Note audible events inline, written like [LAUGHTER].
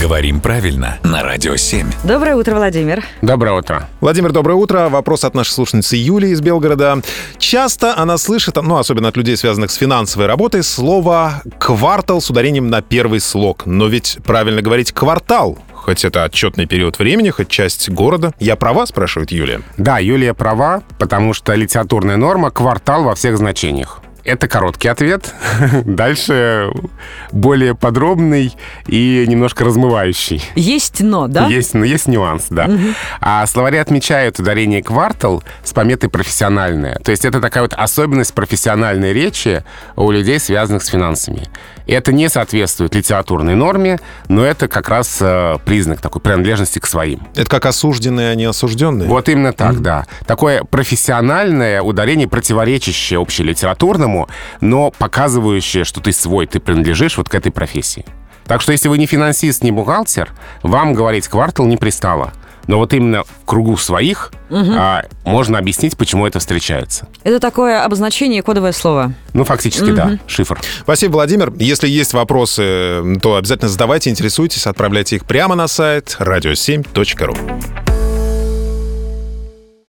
Говорим правильно на Радио 7. Доброе утро, Владимир. Доброе утро. Владимир, доброе утро. Вопрос от нашей слушницы Юлии из Белгорода. Часто она слышит, ну, особенно от людей, связанных с финансовой работой, слово «квартал» с ударением на первый слог. Но ведь правильно говорить «квартал», хоть это отчетный период времени, хоть часть города. Я права, спрашивает Юлия? Да, Юлия права, потому что литературная норма — квартал во всех значениях. Это короткий ответ. [LAUGHS] Дальше более подробный и немножко размывающий. Есть но, да? Есть, ну, есть нюанс, да. Угу. А словари отмечают ударение «квартал» с пометой «профессиональное». То есть это такая вот особенность профессиональной речи у людей, связанных с финансами. И это не соответствует литературной норме, но это как раз э, признак такой принадлежности к своим. Это как осужденные, а не осужденные? Вот именно так, mm-hmm. да. Такое профессиональное ударение, противоречащее общелитературному, но показывающее, что ты свой, ты принадлежишь вот к этой профессии. Так что если вы не финансист, не бухгалтер, вам говорить квартал не пристало. Но вот именно в кругу своих угу. а, можно объяснить, почему это встречается. Это такое обозначение, кодовое слово. Ну, фактически, угу. да, шифр. Спасибо, Владимир. Если есть вопросы, то обязательно задавайте, интересуйтесь, отправляйте их прямо на сайт radio7.ru.